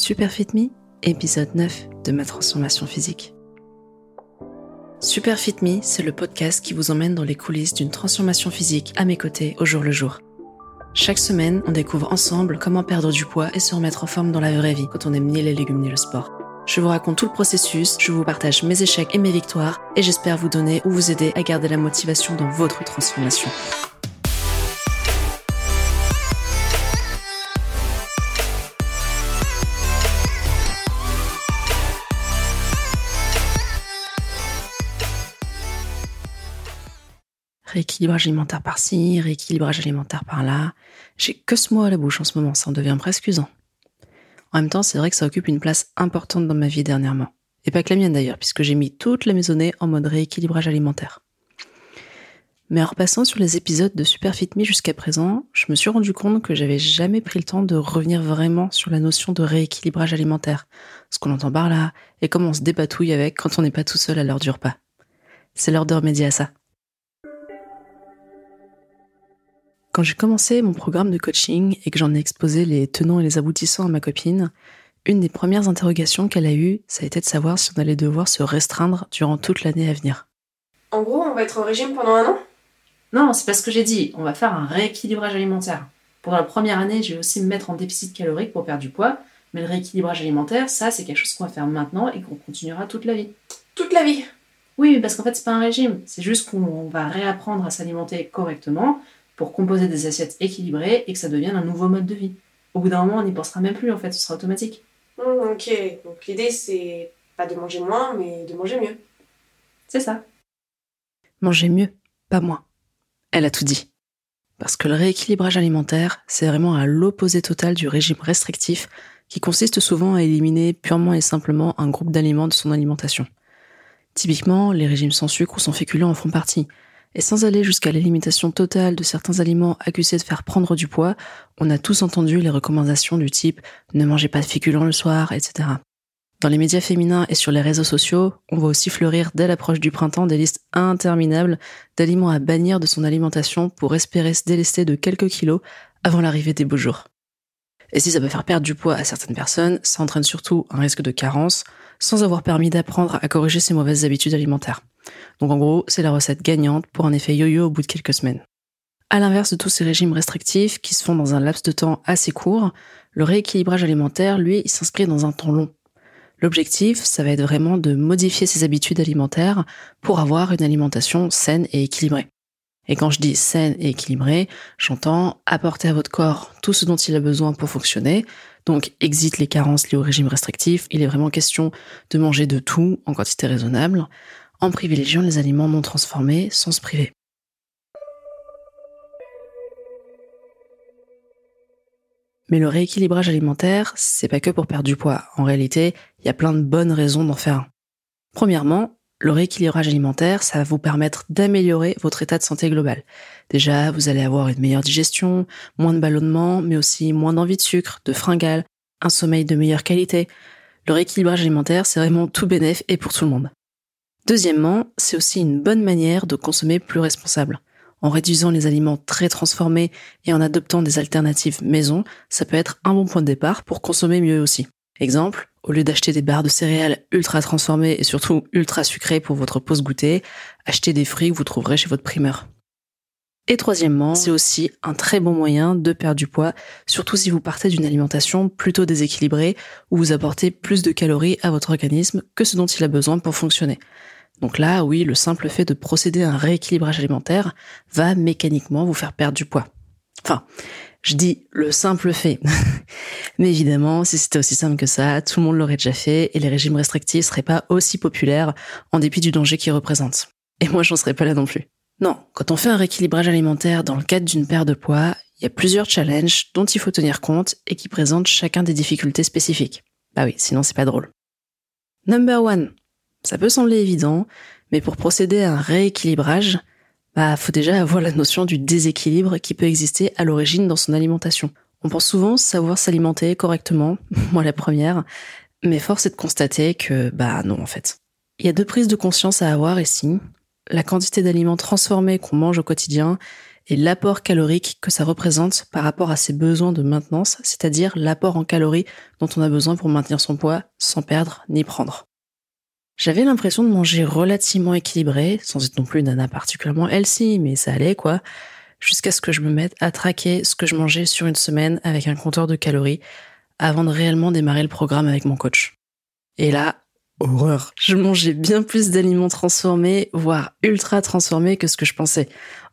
Super Fit Me, épisode 9 de ma transformation physique. Super Fit Me, c'est le podcast qui vous emmène dans les coulisses d'une transformation physique à mes côtés au jour le jour. Chaque semaine, on découvre ensemble comment perdre du poids et se remettre en forme dans la vraie vie quand on aime ni les légumes ni le sport. Je vous raconte tout le processus, je vous partage mes échecs et mes victoires et j'espère vous donner ou vous aider à garder la motivation dans votre transformation. Rééquilibrage alimentaire par-ci, rééquilibrage alimentaire par-là. J'ai que ce mot à la bouche en ce moment, ça en devient presque usant. En même temps, c'est vrai que ça occupe une place importante dans ma vie dernièrement. Et pas que la mienne d'ailleurs, puisque j'ai mis toute la maisonnée en mode rééquilibrage alimentaire. Mais en repassant sur les épisodes de Super Fit Me jusqu'à présent, je me suis rendu compte que j'avais jamais pris le temps de revenir vraiment sur la notion de rééquilibrage alimentaire, ce qu'on entend par là, et comment on se dépatouille avec quand on n'est pas tout seul à l'heure du repas. C'est l'heure de remédier à ça. Quand j'ai commencé mon programme de coaching et que j'en ai exposé les tenants et les aboutissants à ma copine, une des premières interrogations qu'elle a eues, ça a été de savoir si on allait devoir se restreindre durant toute l'année à venir. En gros, on va être au régime pendant un an? Non, c'est pas ce que j'ai dit. On va faire un rééquilibrage alimentaire. Pendant la première année, je vais aussi me mettre en déficit calorique pour perdre du poids. Mais le rééquilibrage alimentaire, ça, c'est quelque chose qu'on va faire maintenant et qu'on continuera toute la vie. Toute la vie? Oui, parce qu'en fait, c'est pas un régime. C'est juste qu'on va réapprendre à s'alimenter correctement pour composer des assiettes équilibrées et que ça devienne un nouveau mode de vie. Au bout d'un moment, on n'y pensera même plus en fait, ce sera automatique. Hmm, ok, donc l'idée c'est pas de manger moins, mais de manger mieux. C'est ça. Manger mieux, pas moins. Elle a tout dit. Parce que le rééquilibrage alimentaire, c'est vraiment à l'opposé total du régime restrictif qui consiste souvent à éliminer purement et simplement un groupe d'aliments de son alimentation. Typiquement, les régimes sans sucre ou sans féculents en font partie, et sans aller jusqu'à l'élimination totale de certains aliments accusés de faire prendre du poids, on a tous entendu les recommandations du type ne mangez pas de féculents le soir, etc. Dans les médias féminins et sur les réseaux sociaux, on voit aussi fleurir dès l'approche du printemps des listes interminables d'aliments à bannir de son alimentation pour espérer se délester de quelques kilos avant l'arrivée des beaux jours. Et si ça peut faire perdre du poids à certaines personnes, ça entraîne surtout un risque de carence, sans avoir permis d'apprendre à corriger ses mauvaises habitudes alimentaires. Donc en gros, c'est la recette gagnante pour un effet yo-yo au bout de quelques semaines. À l'inverse de tous ces régimes restrictifs qui se font dans un laps de temps assez court, le rééquilibrage alimentaire, lui, il s'inscrit dans un temps long. L'objectif, ça va être vraiment de modifier ses habitudes alimentaires pour avoir une alimentation saine et équilibrée. Et quand je dis saine et équilibrée, j'entends apporter à votre corps tout ce dont il a besoin pour fonctionner. Donc, exit les carences liées au régime restrictif. Il est vraiment question de manger de tout en quantité raisonnable en privilégiant les aliments non transformés sans se priver. Mais le rééquilibrage alimentaire, c'est pas que pour perdre du poids. En réalité, il y a plein de bonnes raisons d'en faire un. Premièrement, le rééquilibrage alimentaire, ça va vous permettre d'améliorer votre état de santé global. Déjà, vous allez avoir une meilleure digestion, moins de ballonnement, mais aussi moins d'envie de sucre, de fringales, un sommeil de meilleure qualité. Le rééquilibrage alimentaire, c'est vraiment tout bénéf et pour tout le monde. Deuxièmement, c'est aussi une bonne manière de consommer plus responsable. En réduisant les aliments très transformés et en adoptant des alternatives maison, ça peut être un bon point de départ pour consommer mieux aussi. Exemple, au lieu d'acheter des barres de céréales ultra transformées et surtout ultra sucrées pour votre pause goûter, achetez des fruits que vous trouverez chez votre primeur. Et troisièmement, c'est aussi un très bon moyen de perdre du poids, surtout si vous partez d'une alimentation plutôt déséquilibrée où vous apportez plus de calories à votre organisme que ce dont il a besoin pour fonctionner. Donc là, oui, le simple fait de procéder à un rééquilibrage alimentaire va mécaniquement vous faire perdre du poids. Enfin, je dis le simple fait. Mais évidemment, si c'était aussi simple que ça, tout le monde l'aurait déjà fait et les régimes restrictifs seraient pas aussi populaires en dépit du danger qu'ils représentent. Et moi, j'en serais pas là non plus. Non, quand on fait un rééquilibrage alimentaire dans le cadre d'une perte de poids, il y a plusieurs challenges dont il faut tenir compte et qui présentent chacun des difficultés spécifiques. Bah oui, sinon c'est pas drôle. Number one, ça peut sembler évident, mais pour procéder à un rééquilibrage, bah, faut déjà avoir la notion du déséquilibre qui peut exister à l'origine dans son alimentation. On pense souvent savoir s'alimenter correctement, moi la première, mais force est de constater que, bah, non, en fait. Il y a deux prises de conscience à avoir ici. La quantité d'aliments transformés qu'on mange au quotidien et l'apport calorique que ça représente par rapport à ses besoins de maintenance, c'est-à-dire l'apport en calories dont on a besoin pour maintenir son poids sans perdre ni prendre. J'avais l'impression de manger relativement équilibré, sans être non plus une nana particulièrement healthy, mais ça allait quoi, jusqu'à ce que je me mette à traquer ce que je mangeais sur une semaine avec un compteur de calories avant de réellement démarrer le programme avec mon coach. Et là, horreur. Je mangeais bien plus d'aliments transformés, voire ultra transformés que ce que je pensais.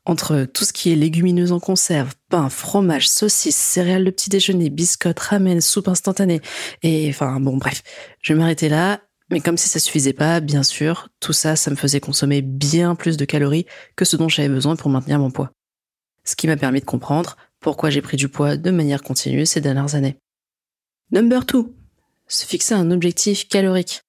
Entre tout ce qui est légumineuses en conserve, pain, fromage, saucisses, céréales de petit déjeuner, biscottes, ramen, soupe instantanée, et enfin bon bref, je vais m'arrêter là, mais comme si ça suffisait pas, bien sûr, tout ça, ça me faisait consommer bien plus de calories que ce dont j'avais besoin pour maintenir mon poids. Ce qui m'a permis de comprendre pourquoi j'ai pris du poids de manière continue ces dernières années. Number 2. Se fixer un objectif calorique.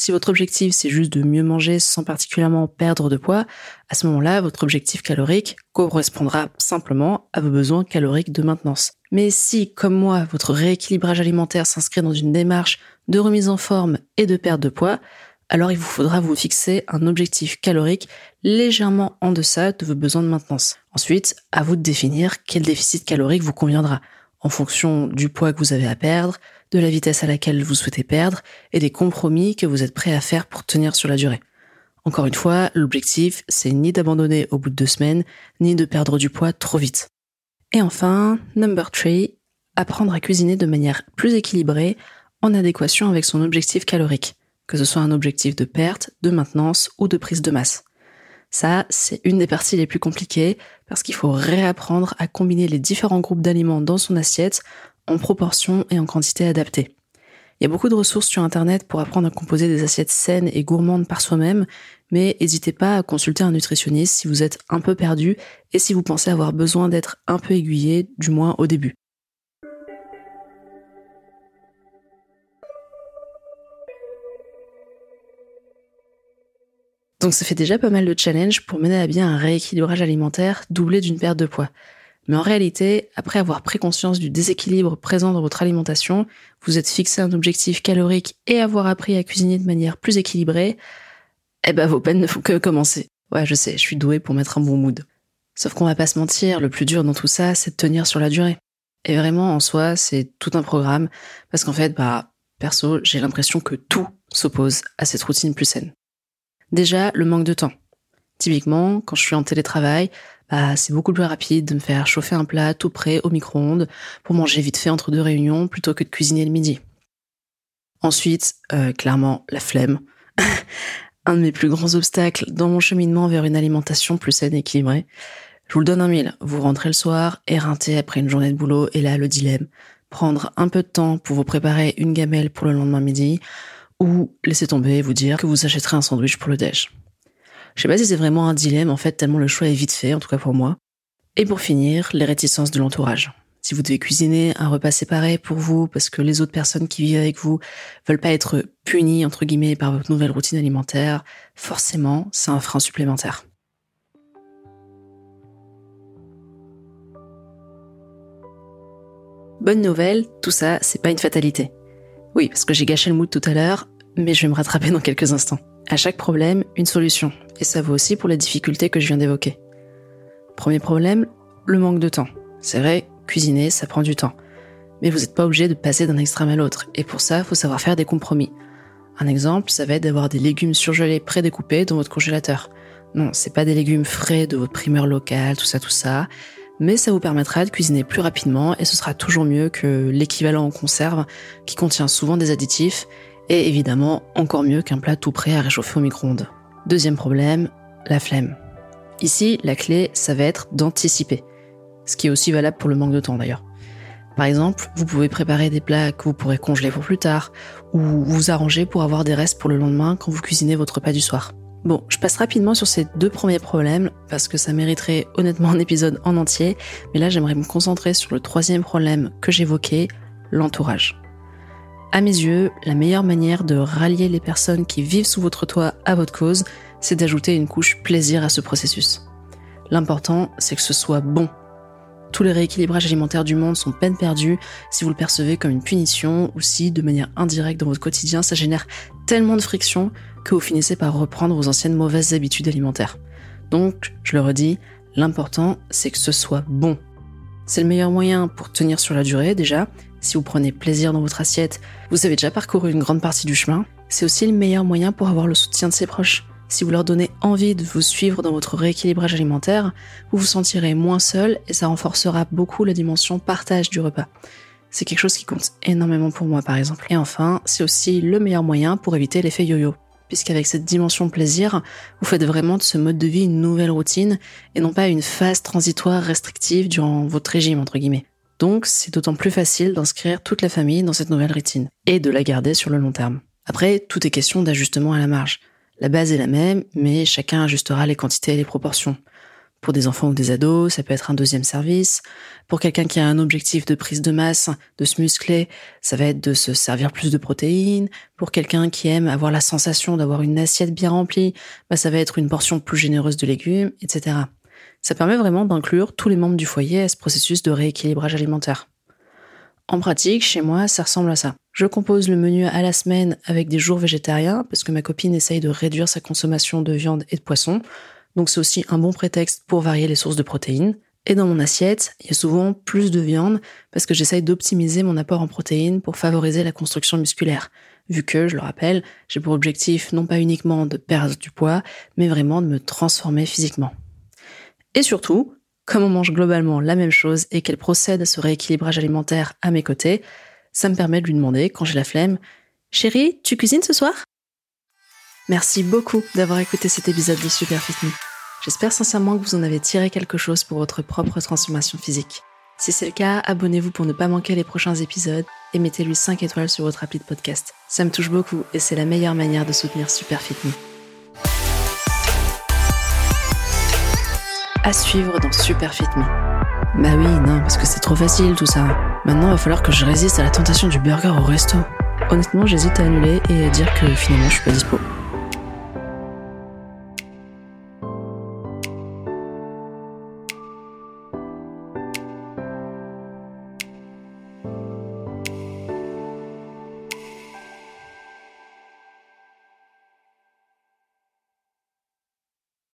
Si votre objectif c'est juste de mieux manger sans particulièrement perdre de poids, à ce moment-là, votre objectif calorique correspondra simplement à vos besoins caloriques de maintenance. Mais si, comme moi, votre rééquilibrage alimentaire s'inscrit dans une démarche de remise en forme et de perte de poids, alors il vous faudra vous fixer un objectif calorique légèrement en deçà de vos besoins de maintenance. Ensuite, à vous de définir quel déficit calorique vous conviendra, en fonction du poids que vous avez à perdre, de la vitesse à laquelle vous souhaitez perdre et des compromis que vous êtes prêt à faire pour tenir sur la durée. Encore une fois, l'objectif, c'est ni d'abandonner au bout de deux semaines, ni de perdre du poids trop vite. Et enfin, number 3, apprendre à cuisiner de manière plus équilibrée en adéquation avec son objectif calorique, que ce soit un objectif de perte, de maintenance ou de prise de masse. Ça, c'est une des parties les plus compliquées parce qu'il faut réapprendre à combiner les différents groupes d'aliments dans son assiette en proportion et en quantité adaptée. Il y a beaucoup de ressources sur Internet pour apprendre à composer des assiettes saines et gourmandes par soi-même, mais n'hésitez pas à consulter un nutritionniste si vous êtes un peu perdu et si vous pensez avoir besoin d'être un peu aiguillé, du moins au début. Donc ça fait déjà pas mal de challenges pour mener à bien un rééquilibrage alimentaire doublé d'une perte de poids. Mais en réalité, après avoir pris conscience du déséquilibre présent dans votre alimentation, vous êtes fixé un objectif calorique et avoir appris à cuisiner de manière plus équilibrée, eh ben vos peines ne font que commencer. Ouais, je sais, je suis douée pour mettre un bon mood. Sauf qu'on va pas se mentir, le plus dur dans tout ça, c'est de tenir sur la durée. Et vraiment, en soi, c'est tout un programme, parce qu'en fait, bah, perso, j'ai l'impression que tout s'oppose à cette routine plus saine. Déjà, le manque de temps. Typiquement, quand je suis en télétravail, bah, c'est beaucoup plus rapide de me faire chauffer un plat tout prêt au micro-ondes pour manger vite fait entre deux réunions plutôt que de cuisiner le midi. Ensuite, euh, clairement, la flemme. un de mes plus grands obstacles dans mon cheminement vers une alimentation plus saine et équilibrée. Je vous le donne un mille. Vous rentrez le soir, éreinté après une journée de boulot, et là, le dilemme. Prendre un peu de temps pour vous préparer une gamelle pour le lendemain midi, ou laisser tomber et vous dire que vous achèterez un sandwich pour le déj. Je sais pas si c'est vraiment un dilemme en fait, tellement le choix est vite fait, en tout cas pour moi. Et pour finir, les réticences de l'entourage. Si vous devez cuisiner un repas séparé pour vous parce que les autres personnes qui vivent avec vous veulent pas être punies entre guillemets par votre nouvelle routine alimentaire, forcément, c'est un frein supplémentaire. Bonne nouvelle, tout ça, c'est pas une fatalité. Oui, parce que j'ai gâché le mood tout à l'heure, mais je vais me rattraper dans quelques instants. À chaque problème, une solution. Et ça vaut aussi pour les difficultés que je viens d'évoquer. Premier problème, le manque de temps. C'est vrai, cuisiner, ça prend du temps. Mais vous n'êtes pas obligé de passer d'un extrême à l'autre. Et pour ça, faut savoir faire des compromis. Un exemple, ça va être d'avoir des légumes surgelés prédécoupés dans votre congélateur. Non, c'est pas des légumes frais de votre primeur locale, tout ça, tout ça. Mais ça vous permettra de cuisiner plus rapidement et ce sera toujours mieux que l'équivalent en conserve qui contient souvent des additifs et évidemment encore mieux qu'un plat tout prêt à réchauffer au micro-ondes. Deuxième problème, la flemme. Ici, la clé, ça va être d'anticiper. Ce qui est aussi valable pour le manque de temps d'ailleurs. Par exemple, vous pouvez préparer des plats que vous pourrez congeler pour plus tard, ou vous arranger pour avoir des restes pour le lendemain quand vous cuisinez votre repas du soir. Bon, je passe rapidement sur ces deux premiers problèmes parce que ça mériterait honnêtement un épisode en entier, mais là j'aimerais me concentrer sur le troisième problème que j'évoquais, l'entourage. À mes yeux, la meilleure manière de rallier les personnes qui vivent sous votre toit à votre cause, c'est d'ajouter une couche plaisir à ce processus. L'important, c'est que ce soit bon. Tous les rééquilibrages alimentaires du monde sont peine perdue si vous le percevez comme une punition ou si, de manière indirecte dans votre quotidien, ça génère tellement de friction que vous finissez par reprendre vos anciennes mauvaises habitudes alimentaires. Donc, je le redis, L'important, c'est que ce soit bon. C'est le meilleur moyen pour tenir sur la durée déjà. Si vous prenez plaisir dans votre assiette, vous avez déjà parcouru une grande partie du chemin. C'est aussi le meilleur moyen pour avoir le soutien de ses proches. Si vous leur donnez envie de vous suivre dans votre rééquilibrage alimentaire, vous vous sentirez moins seul et ça renforcera beaucoup la dimension partage du repas. C'est quelque chose qui compte énormément pour moi par exemple. Et enfin, c'est aussi le meilleur moyen pour éviter l'effet yo-yo. Puisqu'avec cette dimension plaisir, vous faites vraiment de ce mode de vie une nouvelle routine et non pas une phase transitoire restrictive durant votre régime entre guillemets. Donc c'est d'autant plus facile d'inscrire toute la famille dans cette nouvelle routine et de la garder sur le long terme. Après, tout est question d'ajustement à la marge. La base est la même, mais chacun ajustera les quantités et les proportions. Pour des enfants ou des ados, ça peut être un deuxième service. Pour quelqu'un qui a un objectif de prise de masse, de se muscler, ça va être de se servir plus de protéines. Pour quelqu'un qui aime avoir la sensation d'avoir une assiette bien remplie, bah ça va être une portion plus généreuse de légumes, etc. Ça permet vraiment d'inclure tous les membres du foyer à ce processus de rééquilibrage alimentaire. En pratique, chez moi, ça ressemble à ça. Je compose le menu à la semaine avec des jours végétariens parce que ma copine essaye de réduire sa consommation de viande et de poisson. Donc c'est aussi un bon prétexte pour varier les sources de protéines. Et dans mon assiette, il y a souvent plus de viande parce que j'essaye d'optimiser mon apport en protéines pour favoriser la construction musculaire. Vu que, je le rappelle, j'ai pour objectif non pas uniquement de perdre du poids, mais vraiment de me transformer physiquement. Et surtout, comme on mange globalement la même chose et qu'elle procède à ce rééquilibrage alimentaire à mes côtés, ça me permet de lui demander, quand j'ai la flemme, Chérie, tu cuisines ce soir? Merci beaucoup d'avoir écouté cet épisode de Super Fit Me. J'espère sincèrement que vous en avez tiré quelque chose pour votre propre transformation physique. Si c'est le cas, abonnez-vous pour ne pas manquer les prochains épisodes et mettez-lui 5 étoiles sur votre appli de podcast. Ça me touche beaucoup et c'est la meilleure manière de soutenir Super Fit Me. À suivre dans Super Fit Me. Bah oui, non, parce que c'est trop facile tout ça. Maintenant, il va falloir que je résiste à la tentation du burger au resto. Honnêtement, j'hésite à annuler et à dire que finalement je suis pas dispo.